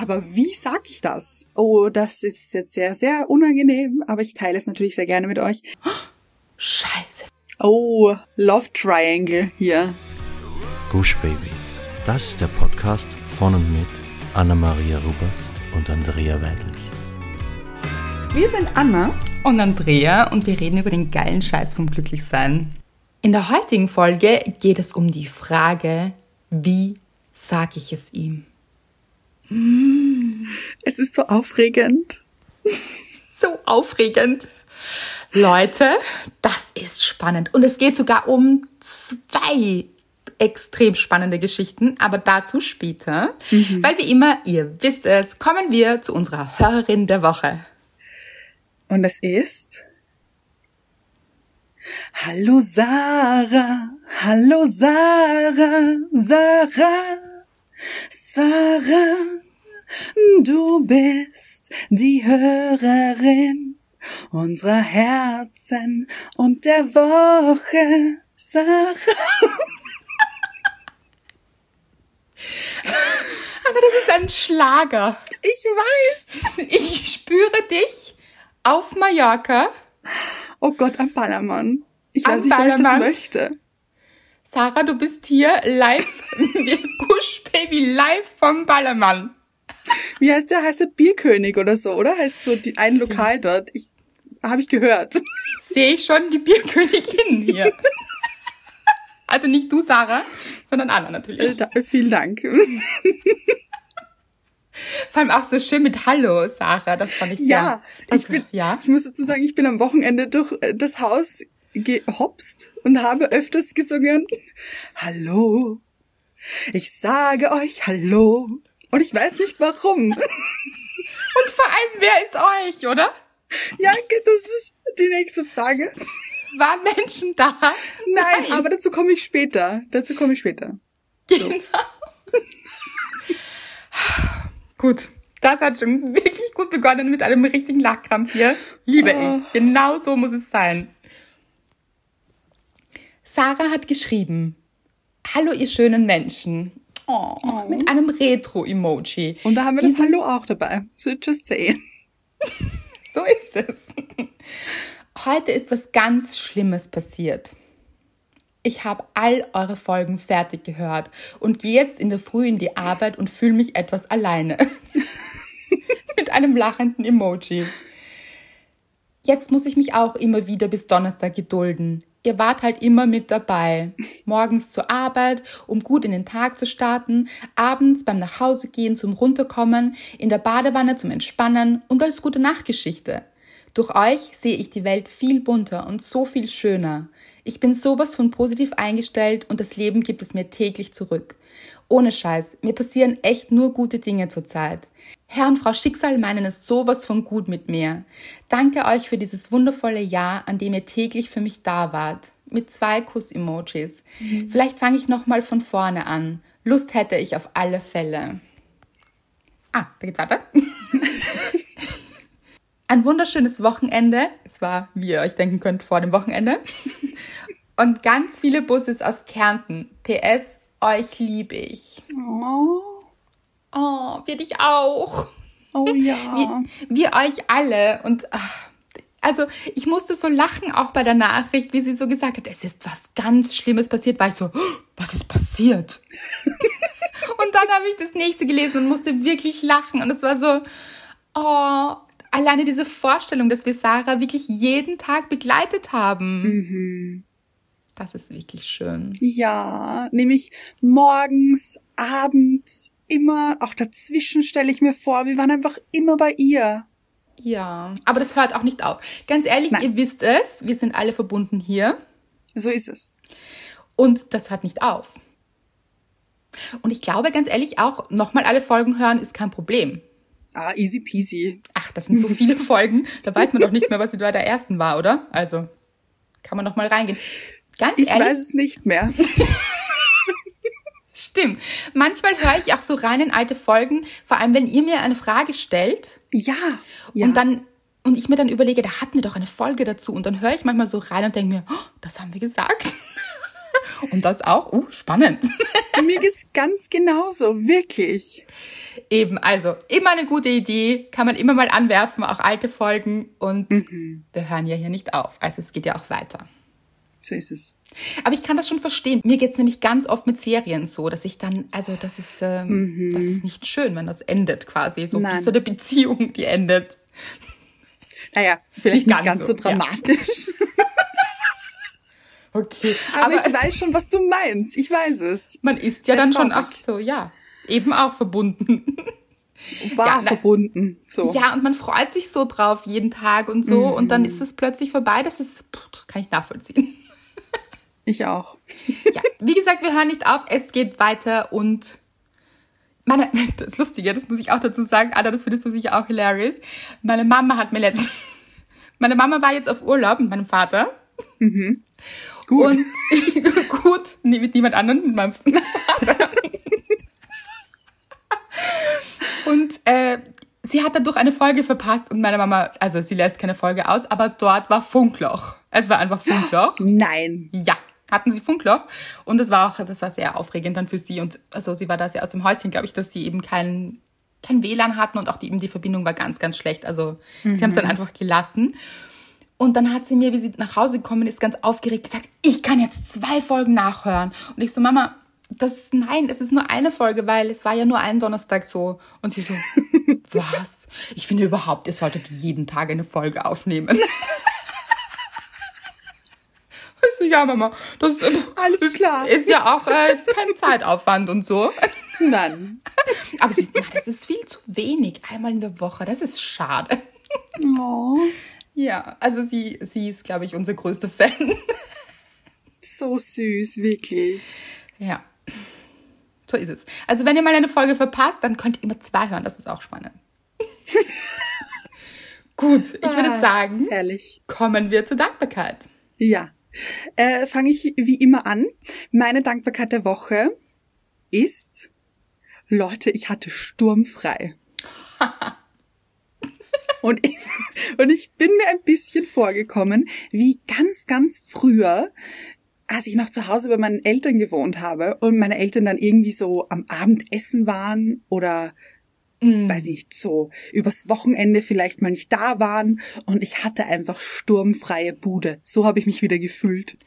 Aber wie sag ich das? Oh, das ist jetzt sehr, sehr unangenehm, aber ich teile es natürlich sehr gerne mit euch. Scheiße. Oh, Love Triangle hier. Gush Baby. Das ist der Podcast von und mit Anna-Maria Rubers und Andrea Weidlich. Wir sind Anna Und Andrea und wir reden über den geilen Scheiß vom Glücklichsein. In der heutigen Folge geht es um die Frage, wie sag ich es ihm? Es ist so aufregend. So aufregend. Leute, das ist spannend. Und es geht sogar um zwei extrem spannende Geschichten, aber dazu später. Weil wie immer, ihr wisst es, kommen wir zu unserer Hörerin der Woche. Und es ist. Hallo Sarah, hallo Sarah, Sarah, Sarah, du bist die Hörerin unserer Herzen und der Woche, Sarah. Anna, das ist ein Schlager. Ich weiß. Ich spüre dich auf Mallorca. Oh Gott, am Ballermann. Ich Am weiß nicht, ob ich das möchte. Sarah, du bist hier live, Baby live vom Ballermann. Wie heißt der? Heißt der Bierkönig oder so, oder? Heißt so die, ein Lokal dort. Ich, habe ich gehört. Sehe ich schon die Bierkönigin hier. Also nicht du, Sarah, sondern Anna natürlich. Äh, vielen Dank. Vor allem auch so schön mit Hallo, Sarah. Das fand ich Ja, sehr. ich bin, ja. ich muss dazu sagen, ich bin am Wochenende durch äh, das Haus gehopst und habe öfters gesungen, Hallo. Ich sage euch Hallo. Und ich weiß nicht warum. Und vor allem, wer ist euch, oder? ja, das ist die nächste Frage. Waren Menschen da? Nein, aber dazu komme ich später. Dazu komme ich später. Genau. gut. Das hat schon wirklich gut begonnen mit einem richtigen Lachkrampf hier. Liebe Oh. ich. Genau so muss es sein. Sarah hat geschrieben. Hallo, ihr schönen Menschen. Oh, Mit einem Retro-Emoji. Und da haben wir das Hallo auch dabei. So just saying. So ist es. Heute ist was ganz Schlimmes passiert. Ich habe all eure Folgen fertig gehört und gehe jetzt in der Früh in die Arbeit und fühle mich etwas alleine. Mit einem lachenden Emoji. Jetzt muss ich mich auch immer wieder bis Donnerstag gedulden. Ihr wart halt immer mit dabei. Morgens zur Arbeit, um gut in den Tag zu starten, abends beim Nachhausegehen zum Runterkommen, in der Badewanne zum Entspannen und als gute Nachtgeschichte. Durch euch sehe ich die Welt viel bunter und so viel schöner. Ich bin sowas von positiv eingestellt und das Leben gibt es mir täglich zurück. Ohne Scheiß, mir passieren echt nur gute Dinge zurzeit. Herr und Frau Schicksal meinen es sowas von gut mit mir. Danke euch für dieses wundervolle Jahr, an dem ihr täglich für mich da wart. Mit zwei Kuss-Emojis. Vielleicht fange ich nochmal von vorne an. Lust hätte ich auf alle Fälle. Ah, da geht's weiter. Ein wunderschönes Wochenende. Es war, wie ihr euch denken könnt, vor dem Wochenende. Und ganz viele Busses aus Kärnten. PS, euch liebe ich. Oh, Oh, wir dich auch. oh ja. Wir, wir euch alle. Und ach, also ich musste so lachen, auch bei der Nachricht, wie sie so gesagt hat, es ist was ganz Schlimmes passiert, weil ich so, "Oh, was ist passiert? und dann habe ich das nächste gelesen und musste wirklich lachen. Und es war so, oh, alleine diese Vorstellung, dass wir Sarah wirklich jeden Tag begleitet haben. Das ist wirklich schön. Ja, nämlich morgens, abends, immer, auch dazwischen stelle ich mir vor, wir waren einfach immer bei ihr. Ja, aber das hört auch nicht auf. Ganz ehrlich, Nein. ihr wisst es, wir sind alle verbunden hier. So ist es. Und das hört nicht auf. Und ich glaube, ganz ehrlich, auch nochmal alle Folgen hören ist kein Problem. Ah, easy peasy. Ach, das sind so viele Folgen, da weiß man doch nicht mehr, was bei der ersten war, oder? Also, kann man noch mal reingehen. Ganz Ich ehrlich, weiß es nicht mehr. stimmt. Manchmal höre ich auch so rein in alte Folgen, vor allem wenn ihr mir eine Frage stellt Ja, ja. und dann und ich mir dann überlege, da hatten wir doch eine Folge dazu und dann höre ich manchmal so rein und denke mir, oh, das haben wir gesagt. Und das auch, uh, spannend. Mir geht's ganz genauso, wirklich. Eben, also immer eine gute Idee, kann man immer mal anwerfen, auch alte Folgen. Und wir hören ja hier nicht auf. Also es geht ja auch weiter. So ist es. Aber ich kann das schon verstehen. Mir geht's nämlich ganz oft mit Serien so, dass ich dann, also das ist, ähm, das ist nicht schön, wenn das endet quasi. So Nein. so eine Beziehung, die endet. Naja, vielleicht Nicht nicht, ganz so, so dramatisch. Okay. Aber, ich weiß schon, was du meinst. Ich weiß es. man ist ja sehr dann schon auch traurig. so, ja, eben auch verbunden. War Ja, verbunden. So. Ja, und man freut sich so drauf jeden Tag und so und dann ist es plötzlich vorbei. Das ist, puh, das kann ich nachvollziehen. Ich auch. Ja, wie gesagt, wir hören nicht auf, es geht weiter und meine, das Lustige, das muss ich auch dazu sagen, Anna, das findest du sicher auch hilarious. Meine Mama hat mir letztens, meine Mama war jetzt auf Urlaub mit meinem Vater Gut. und gut, nee, mit niemand anderem, mit meinem Vater. und äh, sie hat dadurch eine Folge verpasst und meine Mama, also sie lässt keine Folge aus, aber dort war Funkloch. Es war einfach Funkloch. Nein. Ja, hatten sie Funkloch und das war auch, das war sehr aufregend dann für sie und also sie war da sehr aus dem Häuschen, glaube ich, dass sie eben kein kein WLAN hatten und auch die, eben die Verbindung war ganz, ganz schlecht. Also sie haben es dann einfach gelassen. Und dann hat sie mir, wie sie nach Hause gekommen ist, ganz aufgeregt gesagt, ich kann jetzt zwei Folgen nachhören. Und ich so, Mama, das, nein, es ist nur eine Folge, weil es war ja nur ein Donnerstag so. Und sie so, was? Ich finde überhaupt, ihr solltet jeden Tag eine Folge aufnehmen. So, ja, Mama, das äh, Alles ist, klar. ist ja auch äh, ist kein Zeitaufwand und so. Nein. Aber sie, na, das ist viel zu wenig, einmal in der Woche. Das ist schade. Oh, Ja, also sie, sie ist, glaube ich, unser größter Fan. so süß, wirklich. Ja. So ist es. Also wenn ihr mal eine Folge verpasst, dann könnt ihr immer zwei hören. Das ist auch spannend. Gut, ich würde Ah, sagen, Herrlich. kommen wir zur Dankbarkeit. Ja. Äh, Fange ich wie immer an. Meine Dankbarkeit der Woche ist, Leute, ich hatte sturmfrei. und, ich, und ich bin mir ein bisschen vorgekommen, wie ganz, ganz früher, als ich noch zu Hause bei meinen Eltern gewohnt habe und meine Eltern dann irgendwie so am Abendessen waren oder weiß nicht, so übers Wochenende vielleicht mal nicht da waren und ich hatte einfach sturmfreie Bude. So habe ich mich wieder gefühlt.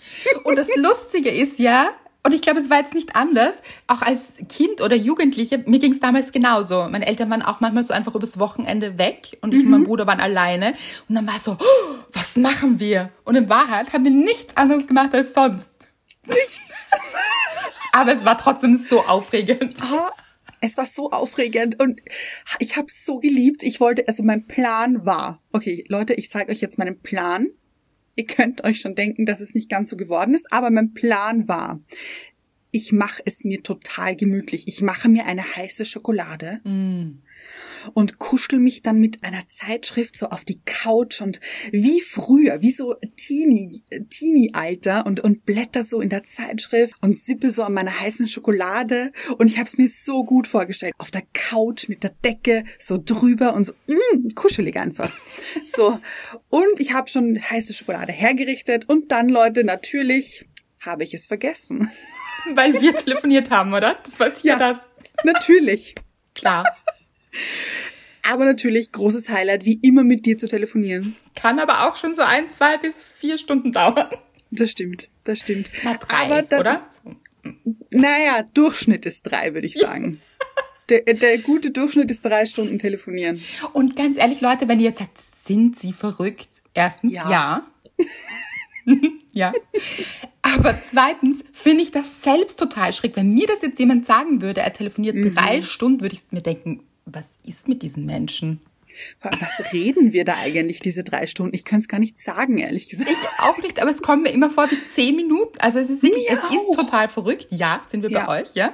Und das Lustige ist ja, und ich glaube, es war jetzt nicht anders, auch als Kind oder Jugendliche, mir ging es damals genauso. Meine Eltern waren auch manchmal so einfach übers Wochenende weg und ich und mein Bruder waren alleine. Und dann war es so, oh, was machen wir? Und in Wahrheit haben wir nichts anderes gemacht als sonst. Nichts. Aber es war trotzdem so aufregend. Ah, es war so aufregend und ich habe es so geliebt. Ich wollte, also mein Plan war, okay, Leute, ich zeige euch jetzt meinen Plan. Ihr könnt euch schon denken, dass es nicht ganz so geworden ist, aber mein Plan war, ich mache es mir total gemütlich. Ich mache mir eine heiße Schokolade und kuschel mich dann mit einer Zeitschrift so auf die Couch und wie früher, wie so Teenie, Teenie-Alter und, und blätter so in der Zeitschrift und sippe so an meiner heißen Schokolade und ich habe es mir so gut vorgestellt. Auf der Couch mit der Decke so drüber und so mm, kuschelig einfach. So und ich habe schon heiße Schokolade hergerichtet und dann, Leute, natürlich habe ich es vergessen. Weil wir telefoniert haben, oder? Das war sicher das. natürlich. Klar. Aber natürlich großes Highlight, wie immer mit dir zu telefonieren. Kann aber auch schon so ein, zwei bis vier Stunden dauern. Das stimmt, das stimmt. Na, drei, Aber dann, oder? Naja, Durchschnitt ist drei, würde ich sagen. Der, der gute Durchschnitt ist drei Stunden telefonieren. Und ganz ehrlich, Leute, wenn ihr jetzt sagt, sind sie verrückt? Erstens, ja. Ja. Ja. Aber zweitens finde ich das selbst total schräg. Wenn mir das jetzt jemand sagen würde, er telefoniert drei Stunden, würde ich mir denken, was ist mit diesen Menschen? Was reden wir da eigentlich diese drei Stunden? Ich könnte es gar nicht sagen, ehrlich gesagt. Ich auch nicht, aber es kommt mir immer vor wie zehn Minuten. Also es ist wirklich, Mir es auch. ist total verrückt. Ja, sind wir bei Ja. Mhm. euch, ja.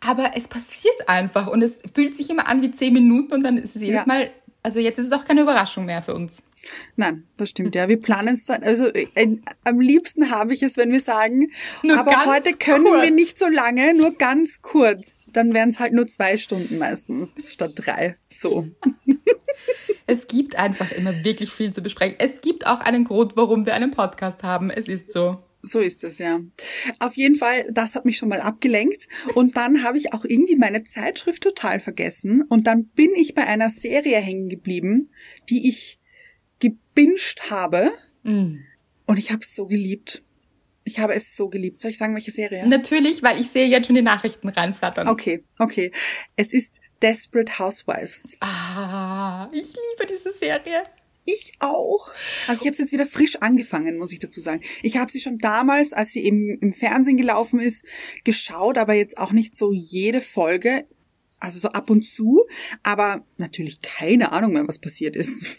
Aber es passiert einfach und es fühlt sich immer an wie zehn Minuten und dann ist es jedes Ja. Mal, also jetzt ist es auch keine Überraschung mehr für uns. Nein, das stimmt, ja. Wir planen es dann, also äh, am liebsten habe ich es, wenn wir sagen, Nur aber heute können kurz. wir nicht so lange, nur ganz kurz. Dann wären es halt nur zwei Stunden meistens statt drei. So. Es gibt einfach immer wirklich viel zu besprechen. Es gibt auch einen Grund, warum wir einen Podcast haben. Es ist so. So ist es, ja. Auf jeden Fall, das hat mich schon mal abgelenkt. Und dann habe ich auch irgendwie meine Zeitschrift total vergessen. Und dann bin ich bei einer Serie hängen geblieben, die ich gebinged habe. Mm. Und ich habe es so geliebt. Ich habe es so geliebt. Soll ich sagen, welche Serie? Natürlich, weil ich sehe jetzt schon die Nachrichten reinflattern. Okay, okay. Es ist Desperate Housewives. Ah, ich liebe diese Serie. Ich auch. Also ich habe es jetzt wieder frisch angefangen, muss ich dazu sagen. Ich habe sie schon damals, als sie eben im Fernsehen gelaufen ist, geschaut, aber jetzt auch nicht so jede Folge, also so ab und zu, aber natürlich keine Ahnung mehr, was passiert ist.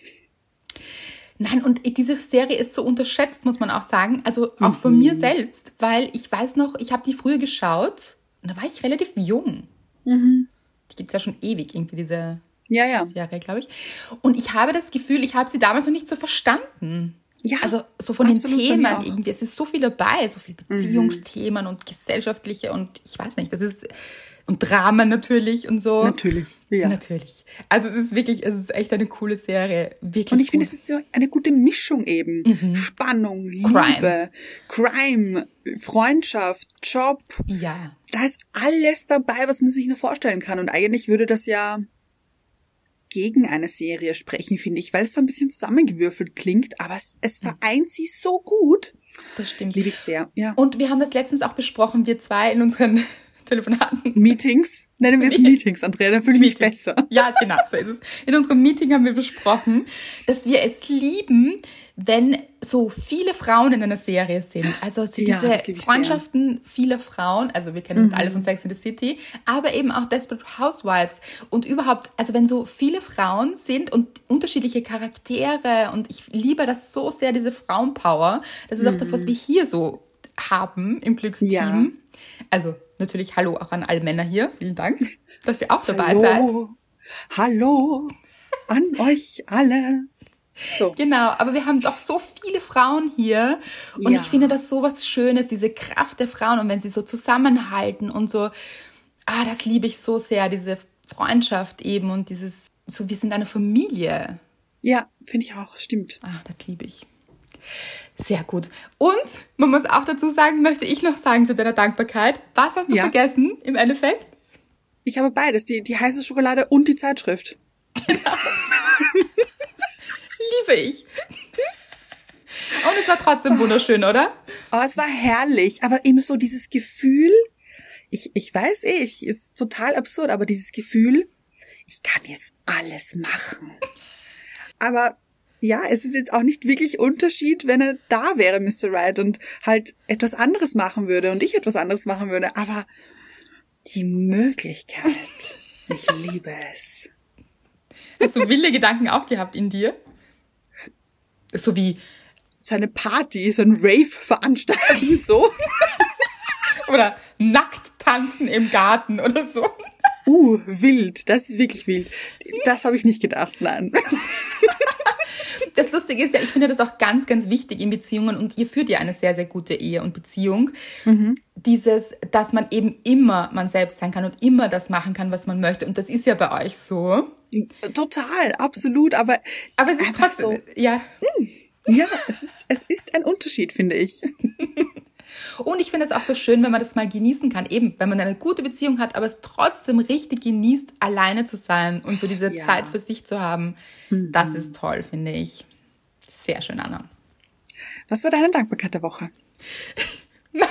Nein, und diese Serie ist so unterschätzt, muss man auch sagen. Also auch von mir selbst, weil ich weiß noch, ich habe die früher geschaut und da war ich relativ jung. Die gibt's ja schon ewig, irgendwie diese Ja, ja. Serie, glaube ich. Und ich habe das Gefühl, ich habe sie damals noch nicht so verstanden. Ja, Also so von den Themen irgendwie. Es ist so viel dabei, so viel Beziehungsthemen und gesellschaftliche und ich weiß nicht, das ist und Dramen natürlich und so. Natürlich. Ja. Natürlich. Also es ist wirklich, es ist echt eine coole Serie. Wirklich. Und ich finde, es ist so eine gute Mischung eben. Spannung, Liebe, Crime, Freundschaft, Job. ja. Da ist alles dabei, was man sich nur vorstellen kann. Und eigentlich würde das ja gegen eine Serie sprechen, finde ich, weil es so ein bisschen zusammengewürfelt klingt, aber es, es vereint sie so gut. Das stimmt. Liebe ich sehr, ja. Und wir haben das letztens auch besprochen, wir zwei in unseren Telefonaten. Meetings, nennen wir es Meetings, Andrea, dann fühle ich mich besser. Ja, genau, so ist es. In unserem Meeting haben wir besprochen, dass wir es lieben, wenn so viele Frauen in einer Serie sind. Also so Ja, diese sehr. Freundschaften vieler Frauen, also wir kennen uns alle von Sex in the City, aber eben auch Desperate Housewives und überhaupt, also wenn so viele Frauen sind und unterschiedliche Charaktere und ich liebe das so sehr, diese Frauenpower. Das ist auch das, was wir hier so haben im Glücksteam. Ja. Also natürlich Hallo auch an alle Männer hier. Vielen Dank, dass ihr auch dabei seid. Hallo, hallo an euch alle. So, Genau, aber wir haben doch so viele Frauen hier und Ja. ich finde das so was Schönes, diese Kraft der Frauen und wenn sie so zusammenhalten und so, ah, das liebe ich so sehr, diese Freundschaft eben und dieses, so wir sind eine Familie. ja, finde ich auch, stimmt. Ah, das liebe ich. Sehr gut. Und man muss auch dazu sagen, möchte ich noch sagen zu deiner Dankbarkeit, was hast du Ja. vergessen im Endeffekt? Ich habe beides, die, die heiße Schokolade und die Zeitschrift. Liebe ich. Und es war trotzdem wunderschön, oder? Oh, es war herrlich, aber eben so dieses Gefühl, ich, ich weiß eh, ich, ist total absurd, aber dieses Gefühl, ich kann jetzt alles machen. Aber ja, es ist jetzt auch nicht wirklich Unterschied, wenn er da wäre, Mr. Right, und halt etwas anderes machen würde und ich etwas anderes machen würde, aber die Möglichkeit, ich liebe es. Hast du wilde Gedanken auch gehabt in dir? So wie, So eine Party, so ein Rave veranstalten, so. oder nackt tanzen im Garten oder so. Uh, wild, das ist wirklich wild. Das habe ich nicht gedacht, nein. Das Lustige ist ja, ich finde das auch ganz, ganz wichtig in Beziehungen und ihr führt ja eine sehr, sehr gute Ehe und Beziehung. Dieses, dass man eben immer man selbst sein kann und immer das machen kann, was man möchte. Und das ist ja bei euch so. Total, absolut, aber Aber es ist trotzdem, ja. ja, es ist, es ist ein Unterschied, finde ich. Und ich finde es auch so schön, wenn man das mal genießen kann. Eben, wenn man eine gute Beziehung hat, aber es trotzdem richtig genießt, alleine zu sein und so diese Ja. Zeit für sich zu haben. Das ist toll, finde ich. Sehr schön, Anna. Was war deine Dankbarkeit der Woche? Mein,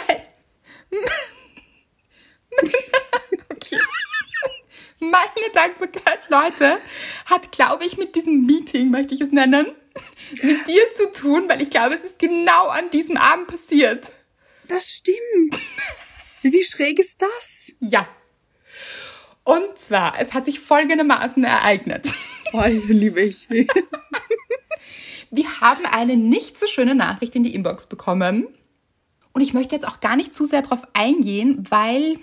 okay. Meine Dankbarkeit, Leute, hat, glaube ich, mit diesem Meeting, möchte ich es nennen, mit dir zu tun, weil ich glaube, es ist genau an diesem Abend passiert. Das stimmt. Wie schräg ist das? Ja. Und zwar, es hat sich folgendermaßen ereignet. Oh, liebe ich. Wir haben eine nicht so schöne Nachricht in die Inbox bekommen. Und ich möchte jetzt auch gar nicht zu sehr darauf eingehen, weil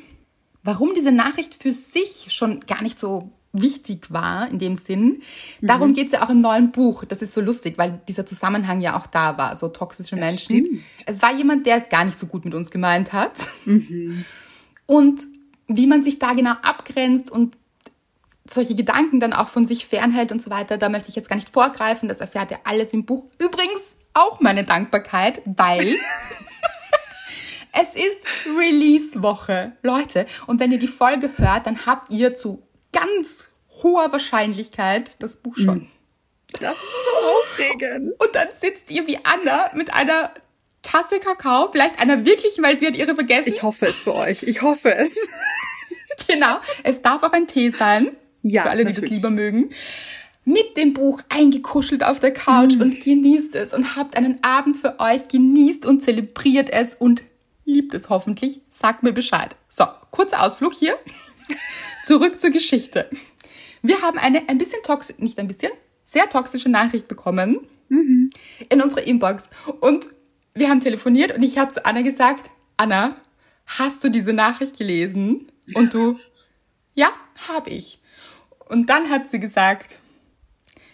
warum diese Nachricht für sich schon gar nicht so wichtig war in dem Sinn. Darum geht es ja auch im neuen Buch. Das ist so lustig, weil dieser Zusammenhang ja auch da war, so toxische Menschen. stimmt. Es war jemand, der es gar nicht so gut mit uns gemeint hat. Und wie man sich da genau abgrenzt und solche Gedanken dann auch von sich fernhält und so weiter, da möchte ich jetzt gar nicht vorgreifen. Das erfährt ihr alles im Buch. Übrigens auch meine Dankbarkeit, weil Es ist Release-Woche, Leute. Und wenn ihr die Folge hört, dann habt ihr zu ganz hoher Wahrscheinlichkeit das Buch schon. Das ist so aufregend. Und dann sitzt ihr wie Anna mit einer Tasse Kakao, vielleicht einer wirklichen, weil sie hat ihre vergessen. Ich hoffe es für euch. Ich hoffe es. genau. Es darf auch ein Tee sein. Ja, Für alle, die natürlich. das lieber mögen. Mit dem Buch eingekuschelt auf der Couch Mm. und genießt es und habt einen Abend für euch, genießt und zelebriert es und liebt es hoffentlich. Sagt mir Bescheid. So, kurzer Ausflug hier. Zurück zur Geschichte. Wir haben eine ein bisschen toxisch, nicht ein bisschen, sehr toxische Nachricht bekommen in unsere Inbox. Und wir haben telefoniert und ich habe zu Anna gesagt, Anna, hast du diese Nachricht gelesen? Und du, ja, habe ich. Und dann hat sie gesagt,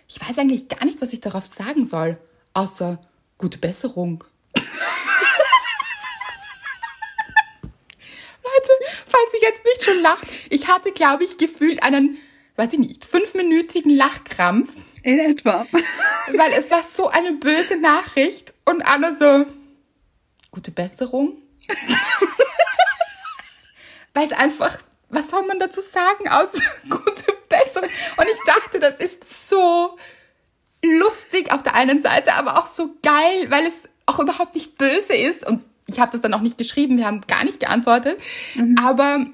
ich weiß eigentlich gar nicht, was ich darauf sagen soll, außer gute Besserung. Leute, falls ihr jetzt nicht schon lacht, ich hatte, glaube ich, gefühlt einen, weiß ich nicht, fünfminütigen Lachkrampf, In etwa. weil es war so eine böse Nachricht und Anna so, gute Besserung. weil es einfach, was soll man dazu sagen, aus gute Besserung. Und ich dachte, das ist so lustig auf der einen Seite, aber auch so geil, weil es auch überhaupt nicht böse ist. Und ich habe das dann auch nicht geschrieben, wir haben gar nicht geantwortet. Aber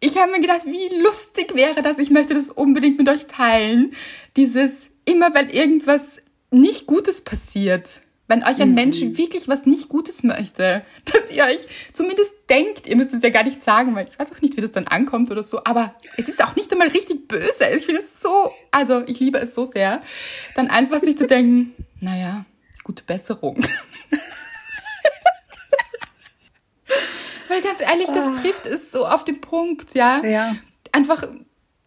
ich habe mir gedacht, wie lustig wäre das. Ich möchte das unbedingt mit euch teilen. Dieses, immer wenn irgendwas nicht Gutes passiert, wenn euch ein Mensch wirklich was nicht Gutes möchte, dass ihr euch zumindest denkt, ihr müsst es ja gar nicht sagen, weil ich weiß auch nicht, wie das dann ankommt oder so, aber es ist auch nicht einmal richtig böse. Ich finde es so, also ich liebe es so sehr, dann einfach sich zu denken, naja, gute Besserung. Weil ganz ehrlich, das trifft es so auf den Punkt, ja. Ja. Einfach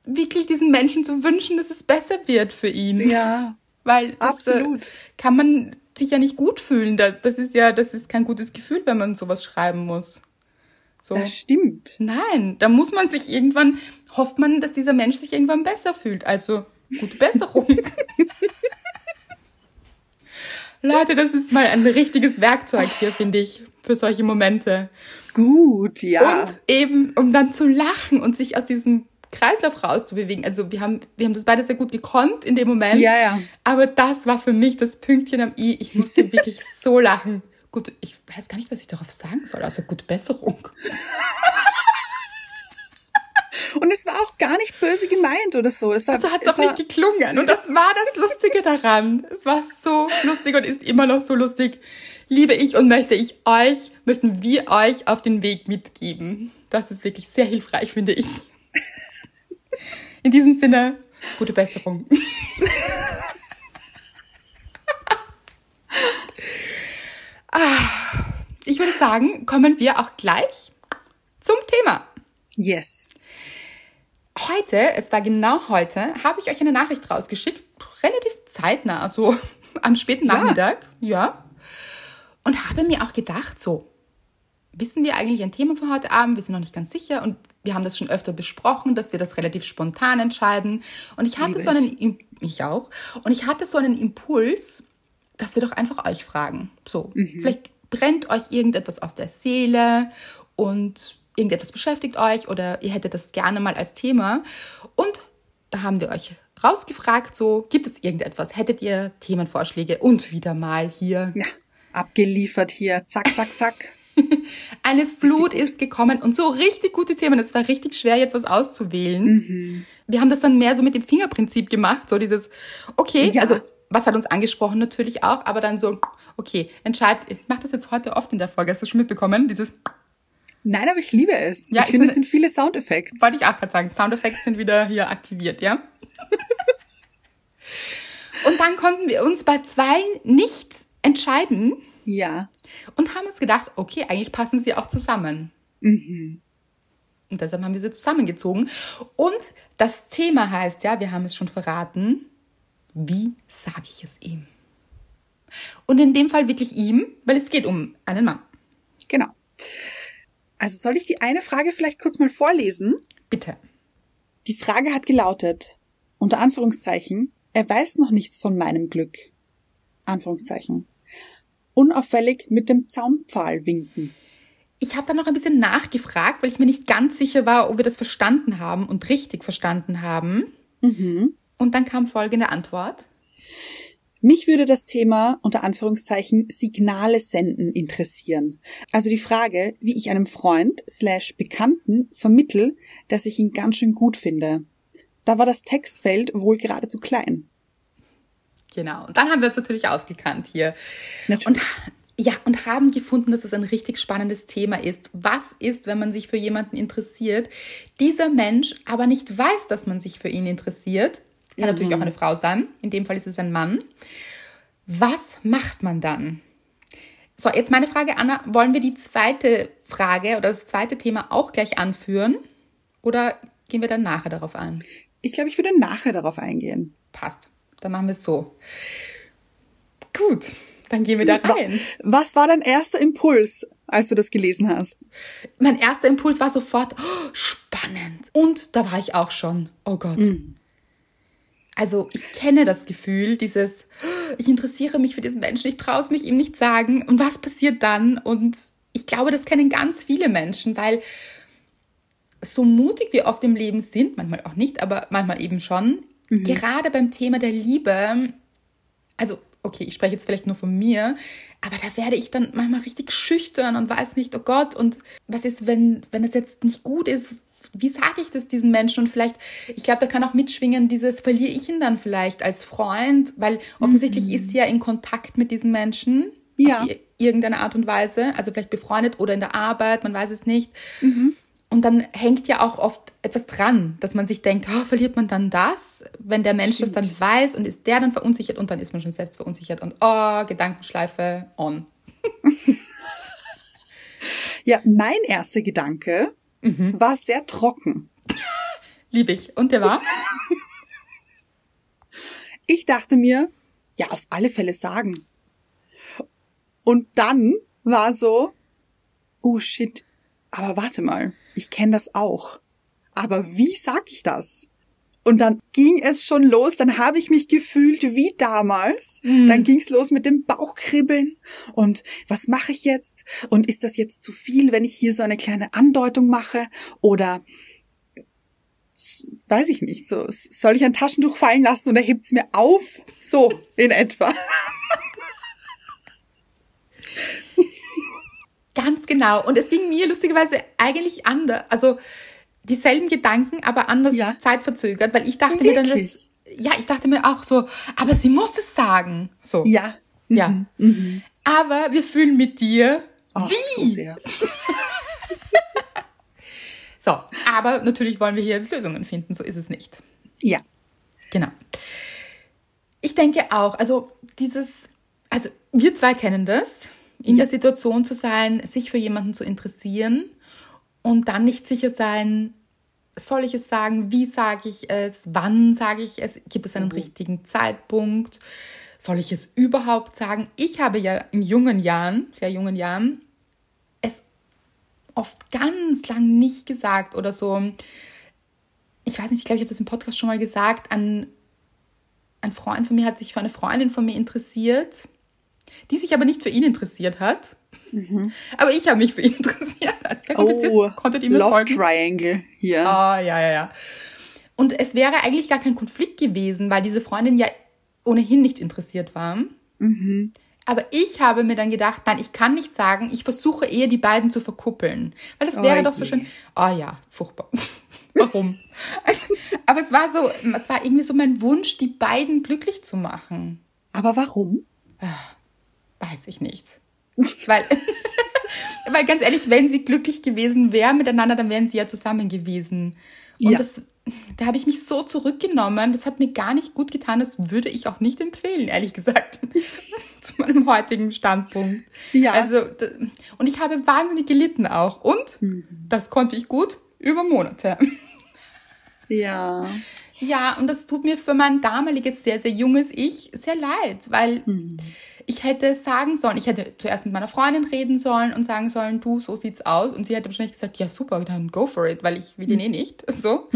wirklich diesen Menschen zu wünschen, dass es besser wird für ihn. Ja. Weil das, Absolut. Äh, kann man sich ja nicht gut fühlen. Da- Das ist ja, das ist kein gutes Gefühl, wenn man sowas schreiben muss. So. Das stimmt. Nein, da muss man sich irgendwann, hofft man, dass dieser Mensch sich irgendwann besser fühlt. Also gute Besserung. Leute, das ist mal ein richtiges Werkzeug hier, finde ich, für solche Momente. Gut, ja. Und eben, um dann zu lachen und sich aus diesem Kreislauf rauszubewegen. Also wir haben, wir haben das beide sehr gut gekonnt in dem Moment. Ja, ja. Aber das war für mich das Pünktchen am i. Ich musste wirklich so lachen. Gut, ich weiß gar nicht, was ich darauf sagen soll, außer gute Besserung. Und es war auch gar nicht böse gemeint oder so. Es war, So hat es auch nicht war, geklungen. Und das war das Lustige daran. Es war so lustig und ist immer noch so lustig. Liebe ich und möchte ich euch, möchten wir euch auf den Weg mitgeben. Das ist wirklich sehr hilfreich, finde ich. In diesem Sinne, gute Besserung. Ah, Ich würde sagen, kommen wir auch gleich zum Thema. Yes. Heute, es war genau heute, habe ich euch eine Nachricht rausgeschickt, relativ zeitnah, so am späten Ja. Nachmittag, ja. Und habe mir auch gedacht, so, wissen wir eigentlich ein Thema für heute Abend? Wir sind noch nicht ganz sicher und wir haben das schon öfter besprochen, dass wir das relativ spontan entscheiden. Und ich hatte Liebe so einen, Im- ich auch, und ich hatte so einen Impuls, dass wir doch einfach euch fragen. So, vielleicht brennt euch irgendetwas auf der Seele und irgendetwas beschäftigt euch oder ihr hättet das gerne mal als Thema. Und da haben wir euch rausgefragt, so, gibt es irgendetwas? Hättet ihr Themenvorschläge? Und wieder mal hier. Ja. Abgeliefert hier. Zack, zack, zack. Eine Flut ist gekommen und so richtig gute Themen. Es war richtig schwer, jetzt was auszuwählen. Wir haben das dann mehr so mit dem Fingerprinzip gemacht, so dieses, okay, Ja. also was hat uns angesprochen natürlich auch, aber dann so, okay, entscheid, ich mache das jetzt heute oft in der Folge, hast du schon mitbekommen, dieses, Nein, aber ich liebe es. Ja, ich ich finde, es sind viele Soundeffekte. wollte ich auch gerade sagen, Soundeffekte sind wieder hier aktiviert, ja? und dann konnten wir uns bei zwei nicht entscheiden Ja. und haben uns gedacht, okay, eigentlich passen sie auch zusammen. Und deshalb haben wir sie zusammengezogen. Und das Thema heißt, ja, wir haben es schon verraten, wie sage ich es ihm? Und in dem Fall wirklich ihm, weil es geht um einen Mann. Genau. Also soll ich die eine Frage vielleicht kurz mal vorlesen? Bitte. Die Frage hat gelautet, unter Anführungszeichen, er weiß noch nichts von meinem Glück. Anführungszeichen. Unauffällig mit dem Zaumpfahl winken. ich habe dann noch ein bisschen nachgefragt, weil ich mir nicht ganz sicher war, ob wir das verstanden haben und richtig verstanden haben. Mhm. Und dann kam folgende Antwort. Mich würde das Thema unter Anführungszeichen Signale senden interessieren. Also die Frage, wie ich einem Freund slash Bekannten vermittel, dass ich ihn ganz schön gut finde. Da war das Textfeld wohl gerade zu klein. Genau. Und dann haben wir uns natürlich ausgekannt hier. Natürlich. Und ja, und haben gefunden, dass es ein richtig spannendes Thema ist. Was ist, wenn man sich für jemanden interessiert, dieser Mensch aber nicht weiß, dass man sich für ihn interessiert? Kann natürlich auch eine Frau sein. In dem Fall ist es ein Mann. Was macht man dann? So, jetzt meine Frage, Anna. Wollen wir die zweite Frage oder das zweite Thema auch gleich anführen? Oder gehen wir dann nachher darauf ein? Ich glaube, ich würde nachher darauf eingehen. Passt. Dann machen wir es so. Gut, dann gehen wir da rein. Was war dein erster Impuls, als du das gelesen hast? Mein erster Impuls war sofort oh, spannend. Und da war ich auch schon. Oh Gott. Also ich kenne das Gefühl, dieses, oh, ich interessiere mich für diesen Menschen, ich traue es mich ihm nicht sagen. Und was passiert dann? Und ich glaube, das kennen ganz viele Menschen, weil so mutig wir oft im Leben sind, manchmal auch nicht, aber manchmal eben schon, gerade beim Thema der Liebe, also okay, ich spreche jetzt vielleicht nur von mir, aber da werde ich dann manchmal richtig schüchtern und weiß nicht, oh Gott, und was ist, wenn, wenn das jetzt nicht gut ist? Wie sage ich das diesen Menschen? Und vielleicht, ich glaube, da kann auch mitschwingen, dieses verliere ich ihn dann vielleicht als Freund, weil offensichtlich ist sie ja in Kontakt mit diesen Menschen. Ja. Auf ir- irgendeine Art und Weise, also vielleicht befreundet oder in der Arbeit, man weiß es nicht. Und dann hängt ja auch oft etwas dran, dass man sich denkt, oh, verliert man dann das, wenn der Mensch das dann weiß und ist der dann verunsichert und dann ist man schon selbst verunsichert und oh, Gedankenschleife on. Ja, mein erster Gedanke war sehr trocken. Liebe ich. Und der war? Ich dachte mir, ja, auf alle Fälle sagen. Und dann war so, oh shit, aber warte mal, ich kenne das auch. Aber wie sag ich das? Und dann ging es schon los, dann habe ich mich gefühlt wie damals. Dann ging es los mit dem Bauchkribbeln. Und was mache ich jetzt? Und ist das jetzt zu viel, wenn ich hier so eine kleine Andeutung mache? Oder weiß ich nicht, so soll ich ein Taschentuch fallen lassen oder hebt's mir auf? So in etwa. Ganz genau. Und es ging mir lustigerweise eigentlich anders. Also dieselben Gedanken, aber anders Ja. zeitverzögert, weil ich dachte mir dann, das, Wirklich? ja, ich dachte mir auch so, aber sie muss es sagen. So. Ja. Ja. Aber wir fühlen mit dir. Ach, wie? so sehr. So, aber natürlich wollen wir hier jetzt Lösungen finden, so ist es nicht. Ja. Genau. Ich denke auch, also dieses, also wir zwei kennen das, in der Situation zu sein, sich für jemanden zu interessieren und dann nicht sicher sein, soll ich es sagen, wie sage ich es, wann sage ich es, gibt es einen richtigen Zeitpunkt, soll ich es überhaupt sagen? Ich habe ja in jungen Jahren, sehr jungen Jahren, es oft ganz lang nicht gesagt oder so. Ich weiß nicht, ich glaube, ich habe das im Podcast schon mal gesagt. Ein, ein Freund von mir hat sich für eine Freundin von mir interessiert, die sich aber nicht für ihn interessiert hat. Aber ich habe mich für ihn interessiert. Also sehr kompliziert. Oh, Konntet ihr mir Love folgen? Triangle hier. Ah, ja, ja, ja. Und es wäre eigentlich gar kein Konflikt gewesen, weil diese Freundin ja ohnehin nicht interessiert war. Aber ich habe mir dann gedacht, nein, ich kann nicht sagen, ich versuche eher die beiden zu verkuppeln. Weil das wäre Oh doch so schön. Oh ja, furchtbar. Warum? Aber es war so, es war irgendwie so mein Wunsch, die beiden glücklich zu machen. Aber warum? Weiß ich nicht. Weil, weil ganz ehrlich, wenn sie glücklich gewesen wären miteinander, dann wären sie ja zusammen gewesen. Und Ja. das, da habe ich mich so zurückgenommen. Das hat mir gar nicht gut getan. Das würde ich auch nicht empfehlen, ehrlich gesagt, zu meinem heutigen Standpunkt. Ja. Also, und ich habe wahnsinnig gelitten auch. Und das konnte ich gut über Monate. Ja. Ja, und das tut mir für mein damaliges, sehr, sehr junges Ich sehr leid, weil ich hätte sagen sollen. Ich hätte zuerst mit meiner Freundin reden sollen und sagen sollen, du, so sieht's aus. Und sie hätte wahrscheinlich gesagt, ja, super, dann go for it, weil ich will den eh nicht. So.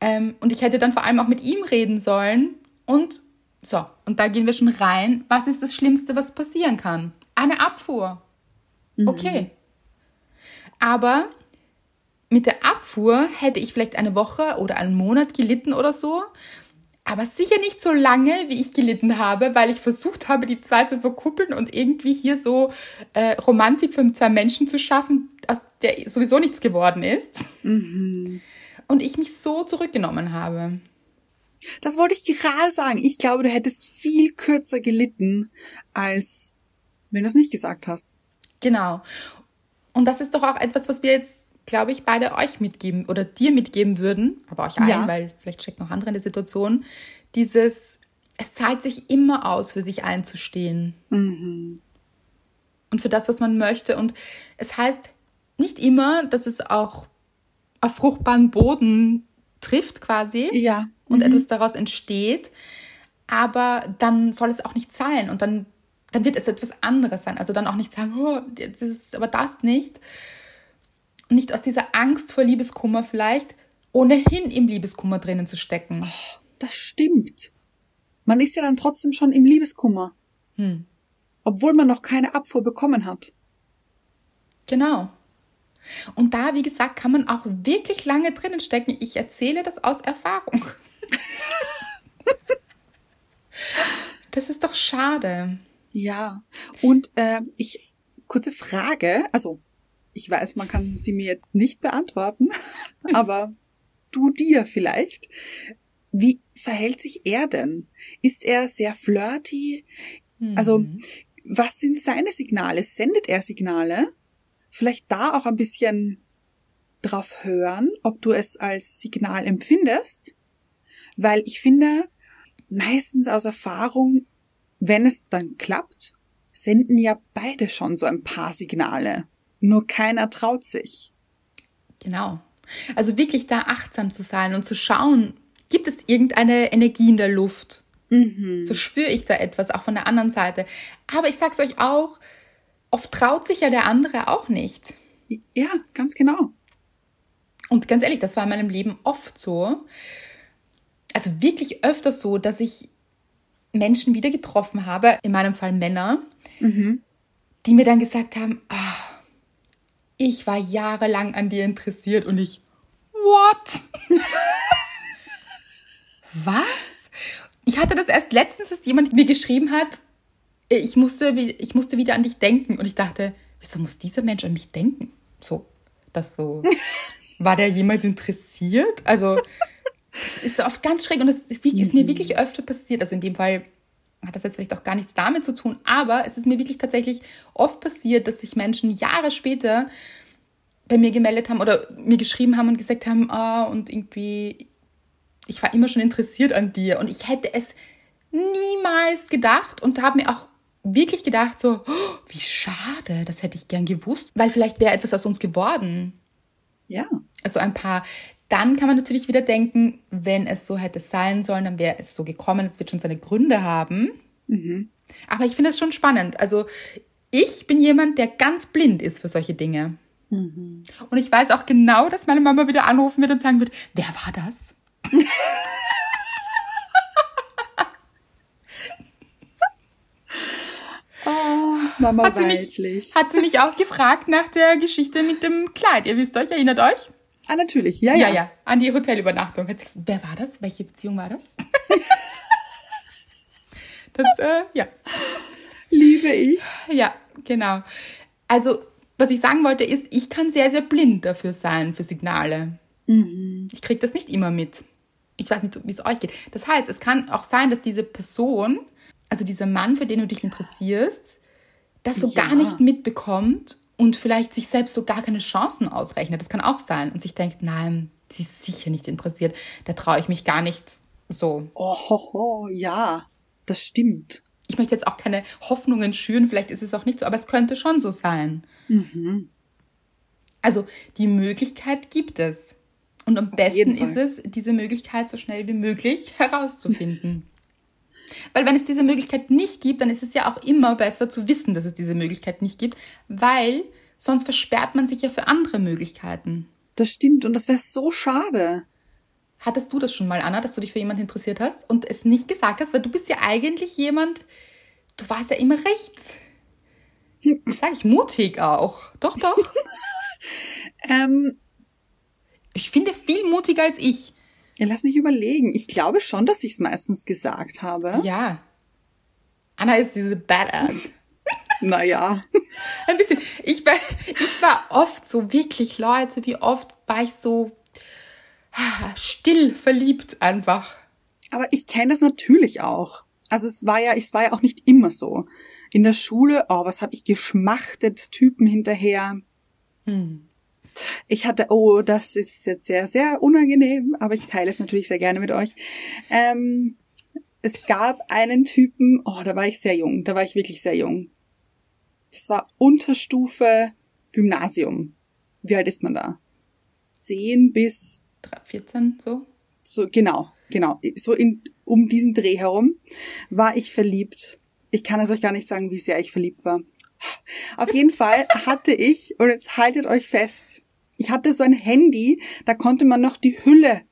Ähm, und ich hätte dann vor allem auch mit ihm reden sollen. Und so, und da gehen wir schon rein. Was ist das Schlimmste, was passieren kann? Eine Abfuhr. Okay. Aber mit der Abfuhr hätte ich vielleicht eine Woche oder einen Monat gelitten oder so. Aber sicher nicht so lange, wie ich gelitten habe, weil ich versucht habe, die zwei zu verkuppeln und irgendwie hier so äh, Romantik für zwei Menschen zu schaffen, aus der sowieso nichts geworden ist. Mhm. Und ich mich so zurückgenommen habe. Das wollte ich gerade sagen. Ich glaube, du hättest viel kürzer gelitten, als wenn du es nicht gesagt hast. Genau. Und das ist doch auch etwas, was wir jetzt, glaube ich, beide euch mitgeben oder dir mitgeben würden, aber euch allen, Ja. weil vielleicht steckt noch andere in der Situation. Dieses, es zahlt sich immer aus, für sich einzustehen. Mhm. Und für das, was man möchte. Und es heißt nicht immer, dass es auch auf fruchtbaren Boden trifft, quasi. Ja. und etwas daraus entsteht, aber dann soll es auch nicht sein und dann, dann wird es etwas anderes sein. Also dann auch nicht sagen, oh, jetzt ist es aber das nicht. Nicht aus dieser Angst vor Liebeskummer vielleicht ohnehin im Liebeskummer drinnen zu stecken. Das stimmt. Man ist ja dann trotzdem schon im Liebeskummer. Hm. Obwohl man noch keine Abfuhr bekommen hat. Genau. Und da, wie gesagt, kann man auch wirklich lange drinnen stecken. Ich erzähle das aus Erfahrung. Das ist doch schade. Ja. Und äh, ich, kurze Frage, also ich weiß, man kann sie mir jetzt nicht beantworten, aber du dir vielleicht. Wie verhält sich er denn? Ist er sehr flirty? Also, was sind seine Signale? Sendet er Signale? Vielleicht da auch ein bisschen drauf hören, ob du es als Signal empfindest. Weil ich finde, meistens aus Erfahrung, wenn es dann klappt, senden ja beide schon so ein paar Signale. Nur keiner traut sich. Genau. Also wirklich da achtsam zu sein und zu schauen, gibt es irgendeine Energie in der Luft? So spüre ich da etwas, auch von der anderen Seite. Aber ich sag's euch auch, oft traut sich ja der andere auch nicht. Ja, ganz genau. Und ganz ehrlich, das war in meinem Leben oft so. Also wirklich öfter so, dass ich Menschen wieder getroffen habe, in meinem Fall Männer, die mir dann gesagt haben, ah, ich war jahrelang an dir interessiert und ich, what? Was? Ich hatte das erst letztens, dass jemand mir geschrieben hat, ich musste, ich musste wieder an dich denken und ich dachte, wieso muss dieser Mensch an mich denken? So, das so, war der jemals interessiert? Also, das ist oft ganz schräg und das ist, ist mir wirklich öfter passiert. Also in dem Fall hat das jetzt vielleicht auch gar nichts damit zu tun, aber es ist mir wirklich tatsächlich oft passiert, dass sich Menschen Jahre später bei mir gemeldet haben oder mir geschrieben haben und gesagt haben, ah, und irgendwie, ich war immer schon interessiert an dir und ich hätte es niemals gedacht und habe mir auch wirklich gedacht, so, oh, wie schade, das hätte ich gern gewusst, weil vielleicht wäre etwas aus uns geworden. Ja. Also ein paar. Dann kann man natürlich wieder denken, wenn es so hätte sein sollen, dann wäre es so gekommen, es wird schon seine Gründe haben. Aber ich finde es schon spannend. Also ich bin jemand, der ganz blind ist für solche Dinge. Und ich weiß auch genau, dass meine Mama wieder anrufen wird und sagen wird, wer war das? Oh, Mama Hat sie, mich, hat sie mich auch gefragt nach der Geschichte mit dem Kleid. Ihr wisst euch, erinnert euch? Ah, natürlich. Ja, Ja, ja. ja, an die Hotelübernachtung. Wer war das? Welche Beziehung war das? das, äh, ja. Liebe ich. Ja, genau. Also, was ich sagen wollte, ist, ich kann sehr, sehr blind dafür sein, für Signale. Ich kriege das nicht immer mit. Ich weiß nicht, wie es euch geht. Das heißt, es kann auch sein, dass diese Person, also dieser Mann, für den du dich interessierst, das so Ja. gar nicht mitbekommt und vielleicht sich selbst so gar keine Chancen ausrechnet. Das kann auch sein. Und sich denkt, nein, sie ist sicher nicht interessiert. Da traue ich mich gar nicht so. Oh, ho, ho, ja. Das stimmt. ich möchte jetzt auch keine Hoffnungen schüren, vielleicht ist es auch nicht so, aber es könnte schon so sein. Also die Möglichkeit gibt es. Und am besten jeden ist es, diese Möglichkeit so schnell wie möglich herauszufinden. Weil wenn es diese Möglichkeit nicht gibt, dann ist es ja auch immer besser zu wissen, dass es diese Möglichkeit nicht gibt, weil sonst versperrt man sich ja für andere Möglichkeiten. Das stimmt. Und das wäre so schade. Hattest du das schon mal, Anna, dass du dich für jemanden interessiert hast und es nicht gesagt hast? Weil du bist ja eigentlich jemand, du warst ja immer recht, sag ich, mutig auch. Doch, doch. Ähm, Ich finde viel mutiger als ich. Ja, lass mich überlegen. Ich glaube schon, dass ich es meistens gesagt habe. Ja. Anna ist diese Badass. Naja. Ein bisschen. Ich war, ich war oft so wirklich, Leute, wie oft war ich so ah, still verliebt einfach. Aber ich kenne das natürlich auch. Also es war ja, es war ja auch nicht immer so. In der Schule, oh, was habe ich geschmachtet, Typen hinterher. Ich hatte, oh, das ist jetzt sehr, sehr unangenehm, aber ich teile es natürlich sehr gerne mit euch. Ähm, es gab einen Typen, oh, da war ich sehr jung, da war ich wirklich sehr jung. Das war Unterstufe Gymnasium. Wie alt ist man da? Zehn bis 14 so. so genau, genau, so in um diesen Dreh herum war ich verliebt. Ich kann es euch gar nicht sagen, wie sehr ich verliebt war. Auf jeden Fall hatte ich und jetzt haltet euch fest. Ich hatte so ein Handy, da konnte man noch die Hülle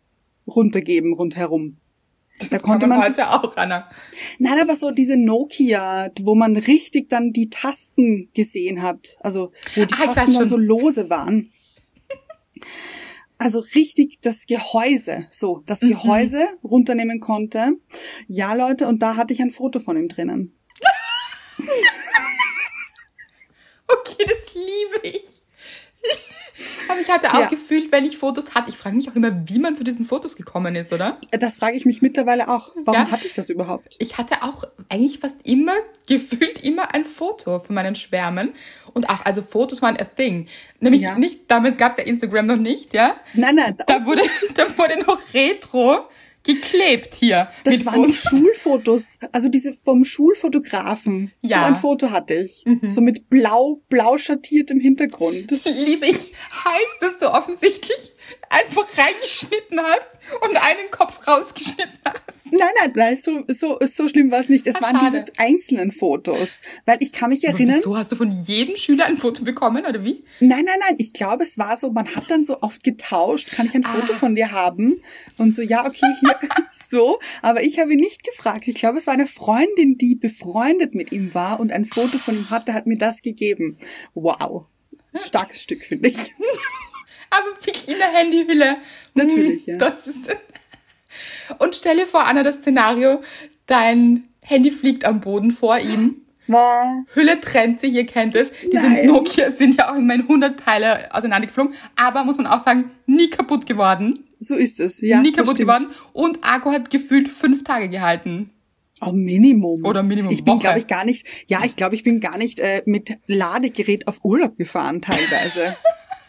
runtergeben rundherum. Da konnte man sich, heute auch, Anna. nein, aber so diese Nokia, wo man richtig dann die Tasten gesehen hat, also wo die Ah, Tasten dann so lose waren. Also richtig das Gehäuse, so, Mhm. das Gehäuse runternehmen konnte. Ja, Leute, und da hatte ich ein Foto von ihm drinnen. Okay, das liebe ich. Aber ich hatte auch Ja. gefühlt, wenn ich Fotos hatte, ich frage mich auch immer, wie man zu diesen Fotos gekommen ist, oder? Das frage ich mich mittlerweile auch. Warum Ja. hatte ich das überhaupt? Ich hatte auch eigentlich fast immer, gefühlt immer ein Foto von meinen Schwärmen. Und auch, also Fotos waren a thing. Nämlich Ja. nicht, damals gab es ja Instagram noch nicht, ja? Nein, nein, Da wurde, da wurde noch Retro geklebt hier. das waren die Fotos. Schulfotos, also diese vom Schulfotografen. So Ja. ein Foto hatte ich. Mhm. So mit blau, blau schattiertem Hintergrund. Liebe ich, heißt, dass du offensichtlich einfach reingeschnitten hast und einen Kopf rausgeschnitten hast. Nein, nein, nein, so, so, so schlimm war es nicht. Es waren schade. diese einzelnen Fotos. Weil ich kann mich erinnern, wieso hast du von jedem Schüler ein Foto bekommen, oder wie? nein, nein, nein, ich glaube, es war so, man hat dann so oft getauscht, kann ich ein Foto Ah. von dir haben? Und so, ja, okay, hier, so. Aber ich habe ihn nicht gefragt. Ich glaube, es war eine Freundin, die befreundet mit ihm war und ein Foto von ihm hatte, hat mir das gegeben. Wow. Starkes Stück, finde ich. In der Handyhülle. Natürlich, Hm, ja. Das ist Und stell dir vor, Anna, das Szenario, dein Handy fliegt am Boden vor ihm. Hülle trennt sich, ihr kennt es. Diese Nein. Nokia sind ja auch in 100 Teile auseinandergeflogen. Aber muss man auch sagen, nie kaputt geworden. So ist es, ja. nie kaputt geworden. Und Akku hat gefühlt fünf Tage gehalten. Oh, Minimum. Oder Minimum Ich bin, glaube ich, gar nicht, ja, ich glaube, ich bin gar nicht äh, mit Ladegerät auf Urlaub gefahren teilweise.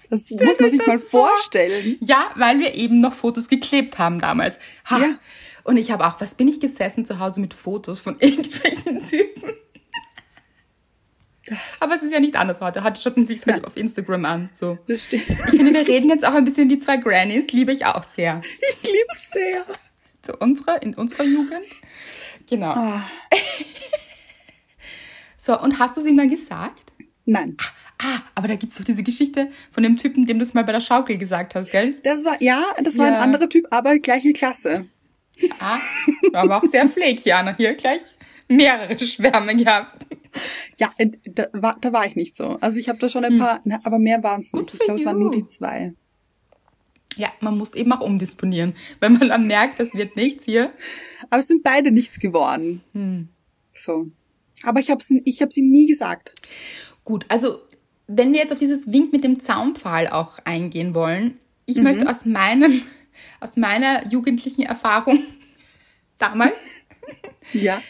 Das muss man sich mal das vor. vorstellen. Ja, weil wir eben noch Fotos geklebt haben damals. Ha. Ja. Und ich habe auch, was bin ich gesessen zu Hause mit Fotos von irgendwelchen Typen? Aber es ist ja nicht anders heute. Heute schauten sich halt auf Instagram an. So. Das stimmt. Ich finde, wir reden jetzt auch ein bisschen die zwei Grannies, liebe ich auch sehr. Ich lieb's sehr. Zu unserer, in unserer Jugend. Genau. Ah, So, und hast du es ihm dann gesagt? nein. Ah, aber da gibt's doch diese Geschichte von dem Typen, dem du es mal bei der Schaukel gesagt hast, gell? Das war, ja, das war Ja. ein anderer Typ, aber gleiche Klasse. Ah, aber auch sehr Anna. Hier gleich mehrere Schwärme gehabt. Ja, äh, da war, da war ich nicht so. Also ich habe da schon ein paar, na, aber mehr waren es Hm. Nicht. Ich glaube, es waren nur die zwei. Ja, man muss eben auch umdisponieren. Wenn man dann merkt, das wird nichts hier. Aber es sind beide nichts geworden. Hm. So. Aber ich habe es ich hab's ihm nie gesagt. Gut, also wenn wir jetzt auf dieses Wink mit dem Zaunpfahl auch eingehen wollen, ich möchte aus meinem, aus meiner jugendlichen Erfahrung damals, Ja.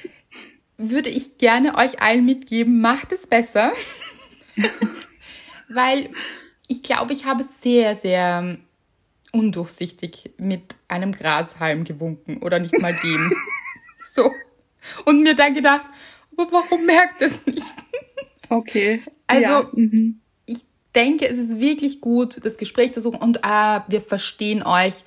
würde ich gerne euch allen mitgeben, macht es besser. Weil ich glaube, ich habe sehr, sehr undurchsichtig mit einem Grashalm gewunken oder nicht mal dem. so. Und mir dann gedacht, aber warum merkt es nicht? Okay. Also, ja. mhm. ich denke, es ist wirklich gut, das Gespräch zu suchen und ah, wir verstehen euch.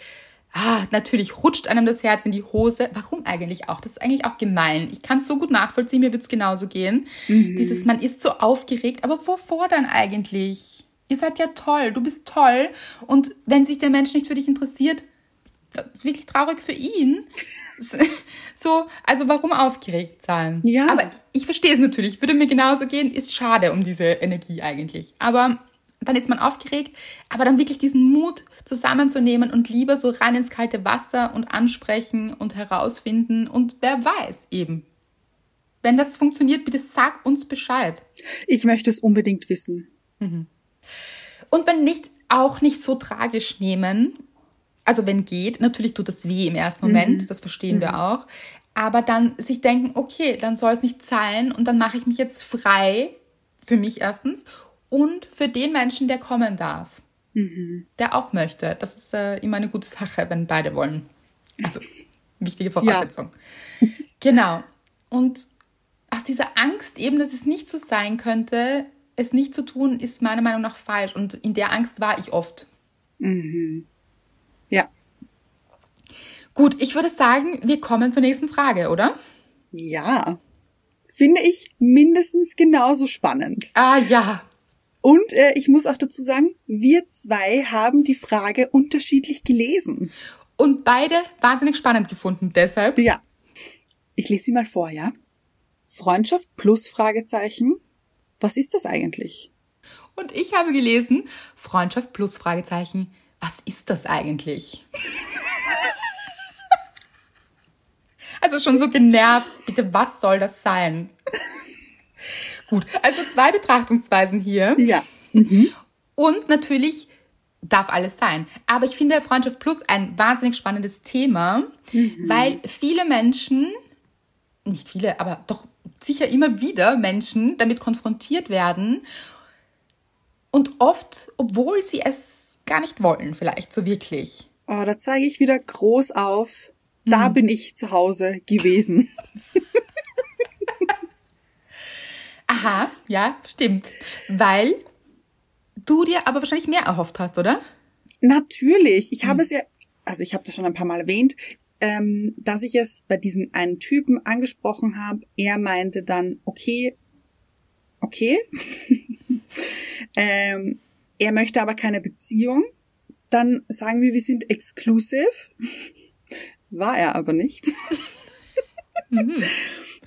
Ah, natürlich rutscht einem das Herz in die Hose. Warum eigentlich auch? Das ist eigentlich auch gemein. Ich kann es so gut nachvollziehen, mir wird es genauso gehen. Dieses, man ist so aufgeregt, aber wovor dann eigentlich? Ihr seid ja toll, du bist toll. Und wenn sich der Mensch nicht für dich interessiert, wirklich traurig für ihn. So, also warum aufgeregt sein? Ja. Aber ich verstehe es natürlich, würde mir genauso gehen, ist schade um diese Energie eigentlich. Aber dann ist man aufgeregt, aber dann wirklich diesen Mut zusammenzunehmen und lieber so rein ins kalte Wasser und ansprechen und herausfinden und wer weiß eben. Wenn das funktioniert, bitte sag uns Bescheid. Ich möchte es unbedingt wissen. Und wenn nicht, auch nicht so tragisch nehmen. Also wenn geht, natürlich tut das weh im ersten Moment, das verstehen wir auch. Aber dann sich denken, okay, dann soll es nicht sein und dann mache ich mich jetzt frei, für mich erstens, und für den Menschen, der kommen darf, der auch möchte. Das ist äh, immer eine gute Sache, wenn beide wollen. Also wichtige Voraussetzung. Genau. Und aus dieser Angst eben, dass es nicht so sein könnte, es nicht zu tun, ist meiner Meinung nach falsch. Und in der Angst war ich oft. Ja. Gut, ich würde sagen, wir kommen zur nächsten Frage, oder? Ja. Finde ich mindestens genauso spannend. Ah ja. Und äh, ich muss auch dazu sagen, wir zwei haben die Frage unterschiedlich gelesen. Und beide wahnsinnig spannend gefunden, deshalb. Ja. Ich lese sie mal vor, ja? Freundschaft plus Fragezeichen. Was ist das eigentlich? Und ich habe gelesen, Freundschaft plus Fragezeichen. Was ist das eigentlich? Also schon so genervt. Bitte, was soll das sein? Gut, also zwei Betrachtungsweisen hier. Ja. Und natürlich darf alles sein. Aber ich finde Freundschaft Plus ein wahnsinnig spannendes Thema, weil viele Menschen, nicht viele, aber doch sicher immer wieder Menschen damit konfrontiert werden und oft, obwohl sie es gar nicht wollen, vielleicht so wirklich. Oh, da zeige ich wieder groß auf. Da bin ich zu Hause gewesen. Aha, ja, stimmt. Weil du dir aber wahrscheinlich mehr erhofft hast, oder? Natürlich. Ich habe es ja, also ich habe das schon ein paar Mal erwähnt, ähm, dass ich es bei diesem einen Typen angesprochen habe. Er meinte dann, okay, okay. ähm, er möchte aber keine Beziehung. Dann sagen wir, wir sind exclusive. War er aber nicht.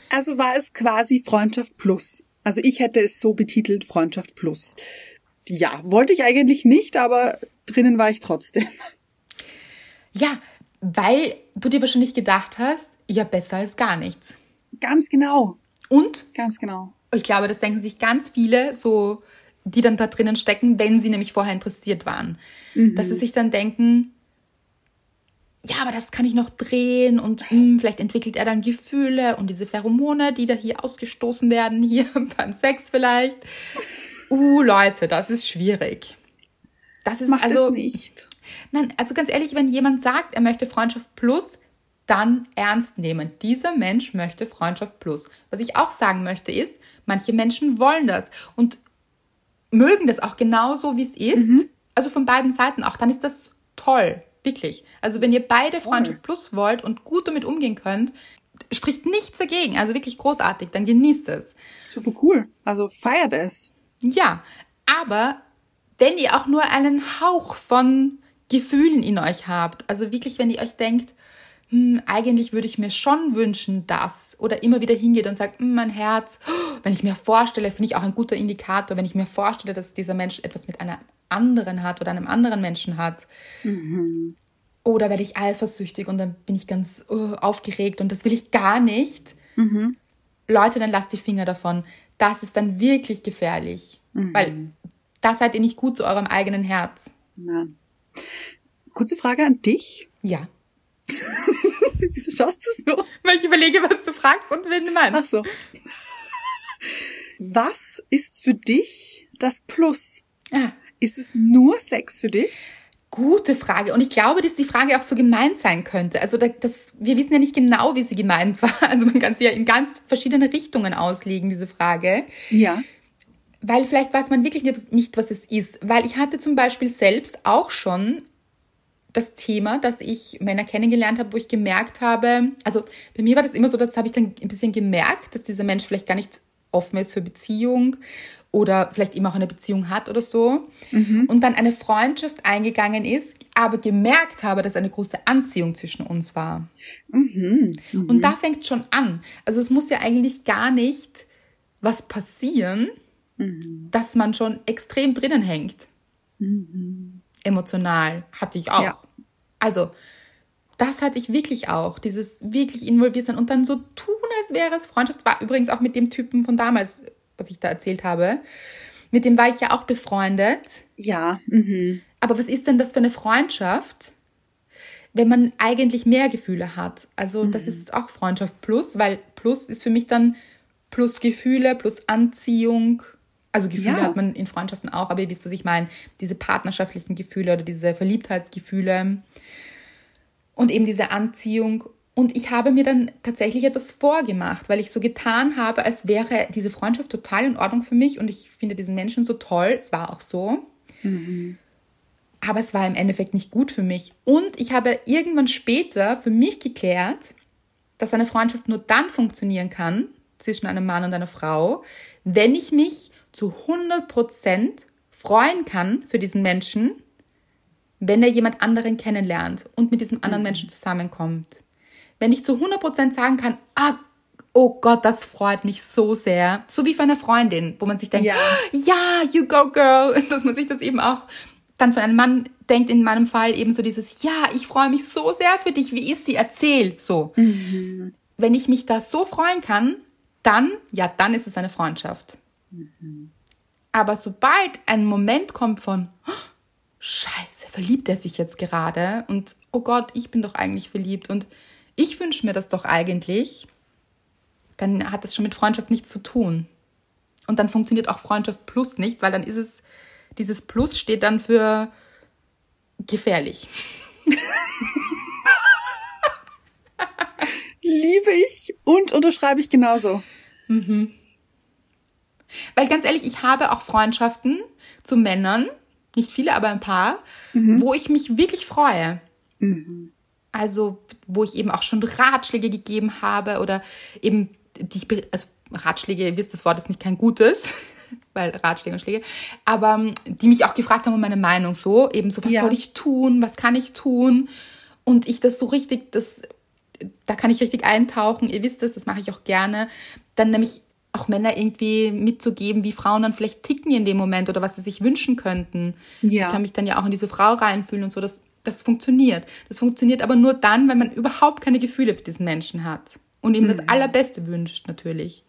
Also war es quasi Freundschaft plus. Also ich hätte es so betitelt, Freundschaft plus. Ja, wollte ich eigentlich nicht, aber drinnen war ich trotzdem. Ja, weil du dir wahrscheinlich gedacht hast, ja, besser als gar nichts. Ganz genau. Und Ganz genau. ich glaube, das denken sich ganz viele, so, die dann da drinnen stecken, wenn sie nämlich vorher interessiert waren. Dass sie sich dann denken, ja, aber das kann ich noch drehen und hm, vielleicht entwickelt er dann Gefühle und diese Pheromone, die da hier ausgestoßen werden, hier beim Sex vielleicht. Uh, Leute, das ist schwierig. Das ist Macht also es nicht. Nein, also ganz ehrlich, wenn jemand sagt, er möchte Freundschaft plus, dann ernst nehmen. Dieser Mensch möchte Freundschaft plus. Was ich auch sagen möchte ist, manche Menschen wollen das und mögen das auch genauso, wie es ist. Also von beiden Seiten auch. Dann ist das toll. Wirklich. Also wenn ihr beide Voll. Freundschaft plus wollt und gut damit umgehen könnt, spricht nichts dagegen. Also wirklich großartig. Dann genießt es. Super cool. Also feiert es. Ja, aber wenn ihr auch nur einen Hauch von Gefühlen in euch habt, also wirklich, wenn ihr euch denkt, hm, eigentlich würde ich mir schon wünschen, dass, oder immer wieder hingeht und sagt, hm, mein Herz, wenn ich mir vorstelle, finde ich auch ein guter Indikator, wenn ich mir vorstelle, dass dieser Mensch etwas mit einer anderen hat oder einem anderen Menschen hat. Oder werde ich eifersüchtig und dann bin ich ganz uh, aufgeregt und das will ich gar nicht. Leute, dann lasst die Finger davon. Das ist dann wirklich gefährlich. Weil da seid ihr nicht gut zu eurem eigenen Herz. Na. Kurze Frage an dich. Ja. Wieso schaust du so? Weil ich überlege, was du fragst und wen du meinst. Ach so. Was ist für dich das Plus? Ah, Ist es nur Sex für dich? gute Frage. Und ich glaube, dass die Frage auch so gemeint sein könnte. Also da- das, wir wissen ja nicht genau, wie sie gemeint war. Also man kann sie ja in ganz verschiedene Richtungen auslegen, diese Frage. Ja. Weil vielleicht weiß man wirklich nicht, was es ist. Weil ich hatte zum Beispiel selbst auch schon das Thema, dass ich Männer kennengelernt habe, wo ich gemerkt habe, also bei mir war das immer so, das habe ich dann ein bisschen gemerkt, dass dieser Mensch vielleicht gar nicht offen ist für Beziehung oder vielleicht immer auch eine Beziehung hat oder so. Und dann eine Freundschaft eingegangen ist, aber gemerkt habe, dass eine große Anziehung zwischen uns war. Und da fängt schon an. Also es muss ja eigentlich gar nicht was passieren, dass man schon extrem drinnen hängt. Emotional hatte ich auch. Ja. Also, das hatte ich wirklich auch. Dieses wirklich involviert sein und dann so tun, als wäre es Freundschaft. War übrigens auch mit dem Typen von damals, was ich da erzählt habe. Mit dem war ich ja auch befreundet. Ja. Mhm. Aber was ist denn das für eine Freundschaft, wenn man eigentlich mehr Gefühle hat? Also das ist auch Freundschaft plus, weil plus ist für mich dann plus Gefühle, plus Anziehung. Also Gefühle Ja. hat man in Freundschaften auch, aber ihr wisst, was ich meine. Diese partnerschaftlichen Gefühle oder diese Verliebtheitsgefühle und eben diese Anziehung. Und ich habe mir dann tatsächlich etwas vorgemacht, weil ich so getan habe, als wäre diese Freundschaft total in Ordnung für mich und ich finde diesen Menschen so toll. Es war auch so. Aber es war im Endeffekt nicht gut für mich. Und ich habe irgendwann später für mich geklärt, dass eine Freundschaft nur dann funktionieren kann zwischen einem Mann und einer Frau, wenn ich mich zu 100% freuen kann für diesen Menschen, wenn er jemand anderen kennenlernt und mit diesem anderen Menschen zusammenkommt. Wenn ich zu 100% sagen kann, ah, oh Gott, das freut mich so sehr. So wie für eine Freundin, wo man sich denkt, Ja. ja, you go girl, dass man sich das eben auch dann von einem Mann denkt, in meinem Fall eben so dieses, ja, ich freue mich so sehr für dich, wie ist sie, erzähl, so. Wenn ich mich da so freuen kann, dann, ja, dann ist es eine Freundschaft. Aber sobald ein Moment kommt von, "Oh, Scheiße, verliebt er sich jetzt gerade? Und oh Gott, ich bin doch eigentlich verliebt und ich wünsche mir das doch eigentlich, dann hat das schon mit Freundschaft nichts zu tun. Und dann funktioniert auch Freundschaft plus nicht, weil dann ist es, dieses Plus steht dann für gefährlich. Liebe ich und unterschreibe ich genauso. Weil ganz ehrlich, ich habe auch Freundschaften zu Männern, nicht viele, aber ein paar, wo ich mich wirklich freue. Also, wo ich eben auch schon Ratschläge gegeben habe oder eben, die ich, be- also Ratschläge, ihr wisst, das Wort ist nicht kein gutes, weil Ratschläge und Schläge, aber ähm, die mich auch gefragt haben um meine Meinung so, eben so, was Ja. soll ich tun, was kann ich tun? Und ich das so richtig, das, da kann ich richtig eintauchen, ihr wisst es, das mache ich auch gerne. Dann nämlich auch Männer irgendwie mitzugeben, wie Frauen dann vielleicht ticken in dem Moment oder was sie sich wünschen könnten. Ja. Ich kann mich dann ja auch in diese Frau reinfühlen und so, das, das funktioniert. Das funktioniert aber nur dann, wenn man überhaupt keine Gefühle für diesen Menschen hat und ihm das Allerbeste wünscht, natürlich.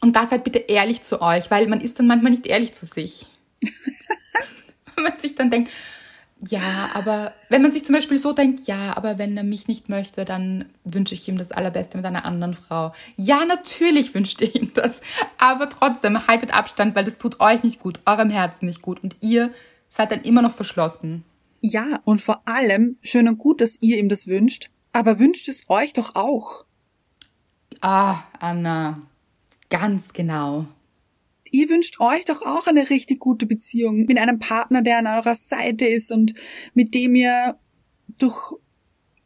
Und da seid bitte ehrlich zu euch, weil man ist dann manchmal nicht ehrlich zu sich. wenn man sich dann denkt, ja, aber wenn man sich zum Beispiel so denkt, ja, aber wenn er mich nicht möchte, dann wünsche ich ihm das Allerbeste mit einer anderen Frau. Ja, natürlich wünscht ihr ihm das, aber trotzdem haltet Abstand, weil das tut euch nicht gut, eurem Herzen nicht gut und ihr seid dann immer noch verschlossen. Ja, und vor allem schön und gut, dass ihr ihm das wünscht, aber wünscht es euch doch auch. Ah, Anna, ganz genau. Ihr wünscht euch doch auch eine richtig gute Beziehung mit einem Partner, der an eurer Seite ist und mit dem ihr durch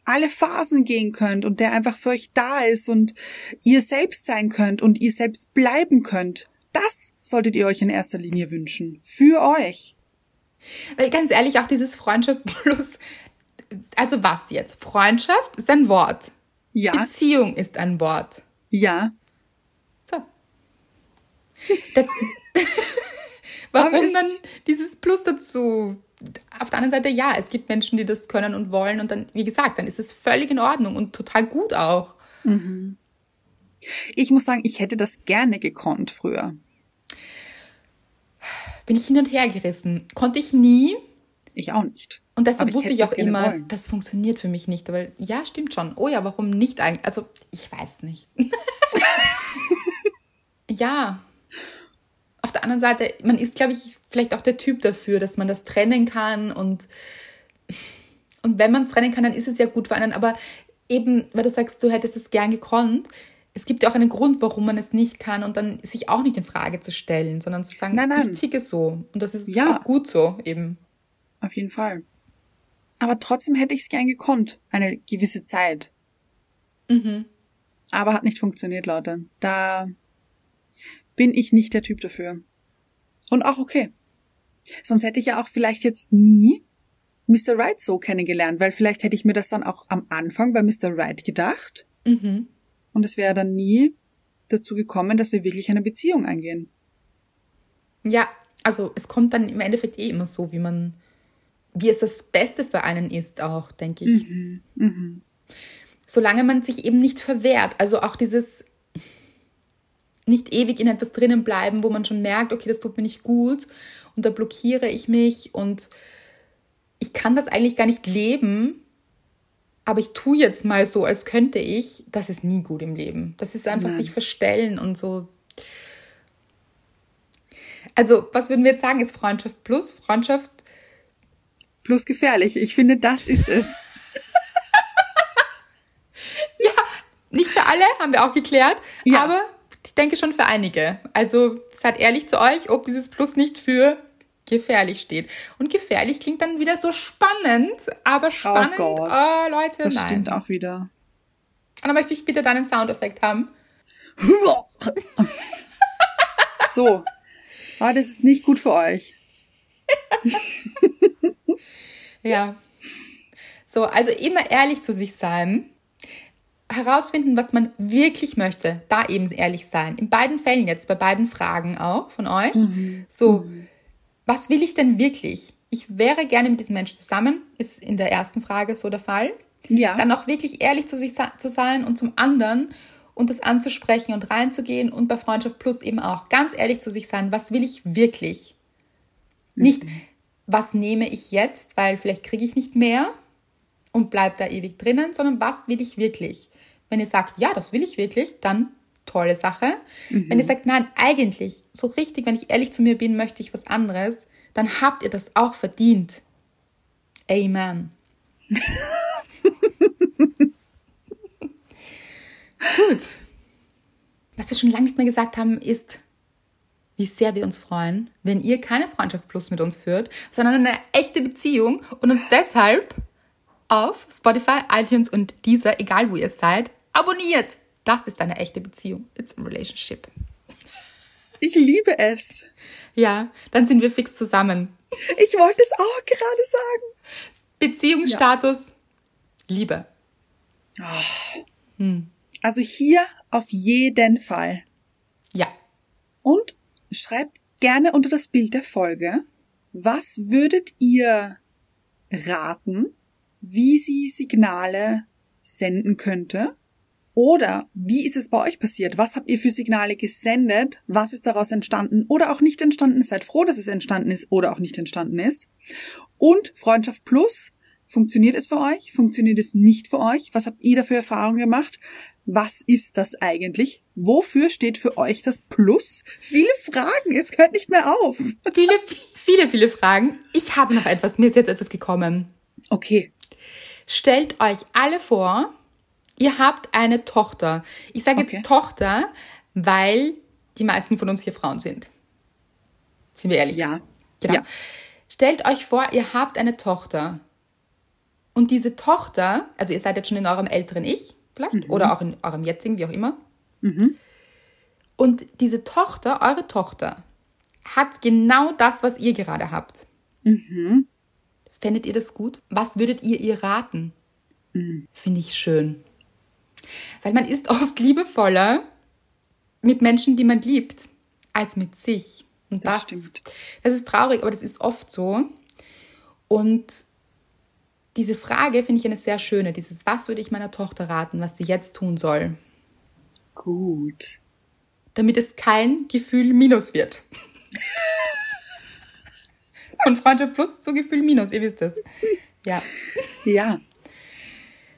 alle Phasen gehen könnt und der einfach für euch da ist und ihr selbst sein könnt und ihr selbst bleiben könnt. Das solltet ihr euch in erster Linie wünschen. Für euch. Weil ganz ehrlich, auch dieses Freundschaft plus, also was jetzt? Freundschaft ist ein Wort. Ja, Beziehung ist ein Wort. ja. Das, warum ist- dann dieses Plus dazu? Auf der anderen Seite, ja, es gibt Menschen, die das können und wollen und dann, wie gesagt, dann ist es völlig in Ordnung und total gut auch. Ich muss sagen, ich hätte das gerne gekonnt früher. Bin ich hin und her gerissen. Konnte ich nie Ich auch nicht. und deshalb ich wusste ich auch immer, wollen. das funktioniert für mich nicht. Aber ja, stimmt schon. Oh ja, warum nicht eigentlich? Also, ich weiß nicht. ja. Auf der anderen Seite, man ist, glaube ich, vielleicht auch der Typ dafür, dass man das trennen kann und, und wenn man es trennen kann, dann ist es ja gut für einen. Aber eben, weil du sagst, du hättest es gern gekonnt, es gibt ja auch einen Grund, warum man es nicht kann und dann sich auch nicht in Frage zu stellen, sondern zu sagen, Nein, nein. ich ticke so. Und das ist Ja. auch gut so eben. Auf jeden Fall. Aber trotzdem hätte ich es gern gekonnt. Eine gewisse Zeit. Mhm. Aber hat nicht funktioniert, Leute. Da bin ich nicht der Typ dafür. Und auch okay. Sonst hätte ich ja auch vielleicht jetzt nie Mr. Right so kennengelernt, weil vielleicht hätte ich mir das dann auch am Anfang bei Mr. Right gedacht. Mhm. Und es wäre dann nie dazu gekommen, dass wir wirklich eine Beziehung eingehen. Ja, also es kommt dann im Endeffekt eh immer so, wie man, wie es das Beste für einen ist, auch, denke ich. Mhm. Solange man sich eben nicht verwehrt. Also auch dieses nicht ewig in etwas drinnen bleiben, wo man schon merkt, okay, das tut mir nicht gut und da blockiere ich mich und ich kann das eigentlich gar nicht leben, aber ich tue jetzt mal so, als könnte ich, das ist nie gut im Leben. Das ist einfach Nein. sich verstellen und so. Also, was würden wir jetzt sagen, ist Freundschaft plus? Freundschaft, Plus gefährlich. Ich finde, das ist es. nicht für alle, haben wir auch geklärt, Ja. aber ich denke schon für einige. Also, seid ehrlich zu euch, ob dieses Plus nicht für gefährlich steht. Und gefährlich klingt dann wieder so spannend, aber spannend, oh, Gott. Leute, Das nein. stimmt auch wieder. Und dann möchte ich bitte deinen Soundeffekt haben. So. Ah, das ist nicht gut für euch. Ja. So, also immer ehrlich zu sich sein. Herausfinden, was man wirklich möchte. Da eben ehrlich sein. In beiden Fällen jetzt, bei beiden Fragen auch von euch. So, was will ich denn wirklich? Ich wäre gerne mit diesem Menschen zusammen. Ist in der ersten Frage so der Fall. Ja. Dann auch wirklich ehrlich zu sich zu sein und zum anderen und das anzusprechen und reinzugehen und bei Freundschaft Plus eben auch ganz ehrlich zu sich sein. Was will ich wirklich? Nicht, was nehme ich jetzt, weil vielleicht kriege ich nicht mehr und bleib da ewig drinnen, sondern was will ich wirklich? Wenn ihr sagt, ja, das will ich wirklich, dann tolle Sache. Wenn ihr sagt, nein, eigentlich, so richtig, wenn ich ehrlich zu mir bin, möchte ich was anderes, dann habt ihr das auch verdient. Amen. Gut. Was wir schon lange nicht mehr gesagt haben, ist, wie sehr wir uns freuen, wenn ihr keine Freundschaft Plus mit uns führt, sondern eine echte Beziehung und uns deshalb auf Spotify, iTunes und dieser, egal wo ihr seid, abonniert. Das ist eine echte Beziehung. It's a relationship. Ich liebe es. Ja, dann sind wir fix zusammen. Ich wollte es auch gerade sagen. Beziehungsstatus, Liebe. Also hier auf jeden Fall. Ja. Und schreibt gerne unter das Bild der Folge, was würdet ihr raten, wie sie Signale senden könnte? Oder wie ist es bei euch passiert? Was habt ihr für Signale gesendet? Was ist daraus entstanden oder auch nicht entstanden? Seid froh, dass es entstanden ist oder auch nicht entstanden ist. Und Freundschaft Plus, funktioniert es für euch? Funktioniert es nicht für euch? Was habt ihr da für Erfahrungen gemacht? Was ist das eigentlich? Wofür steht für euch das Plus? Viele Fragen, es hört nicht mehr auf. Viele, viele, viele Fragen. Ich habe noch etwas, mir ist jetzt etwas gekommen. Okay. Stellt euch alle vor, ihr habt eine Tochter. Ich sage jetzt Okay. Tochter, weil die meisten von uns hier Frauen sind. Sind wir ehrlich? Ja. Genau. Ja. Stellt euch vor, ihr habt eine Tochter. Und diese Tochter, also ihr seid jetzt schon in eurem älteren Ich, vielleicht, oder auch in eurem jetzigen, wie auch immer. Und diese Tochter, eure Tochter, hat genau das, was ihr gerade habt. Fändet ihr das gut? Was würdet ihr ihr raten? Finde ich schön. Weil man ist oft liebevoller mit Menschen, die man liebt, als mit sich. Und Das das, stimmt. das ist traurig, aber das ist oft so. Und diese Frage finde ich eine sehr schöne. Dieses, was würde ich meiner Tochter raten, was sie jetzt tun soll, Gut. damit es kein Gefühl minus wird. Von Freundschaft plus zu Gefühl minus, ihr wisst es. Ja. Ja.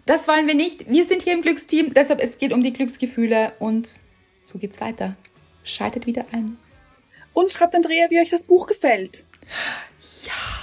Das wollen wir nicht. Wir sind hier im Glücksteam, deshalb es geht um die Glücksgefühle und so geht's weiter. Schaltet wieder ein. Und schreibt Andrea, wie euch das Buch gefällt. Ja.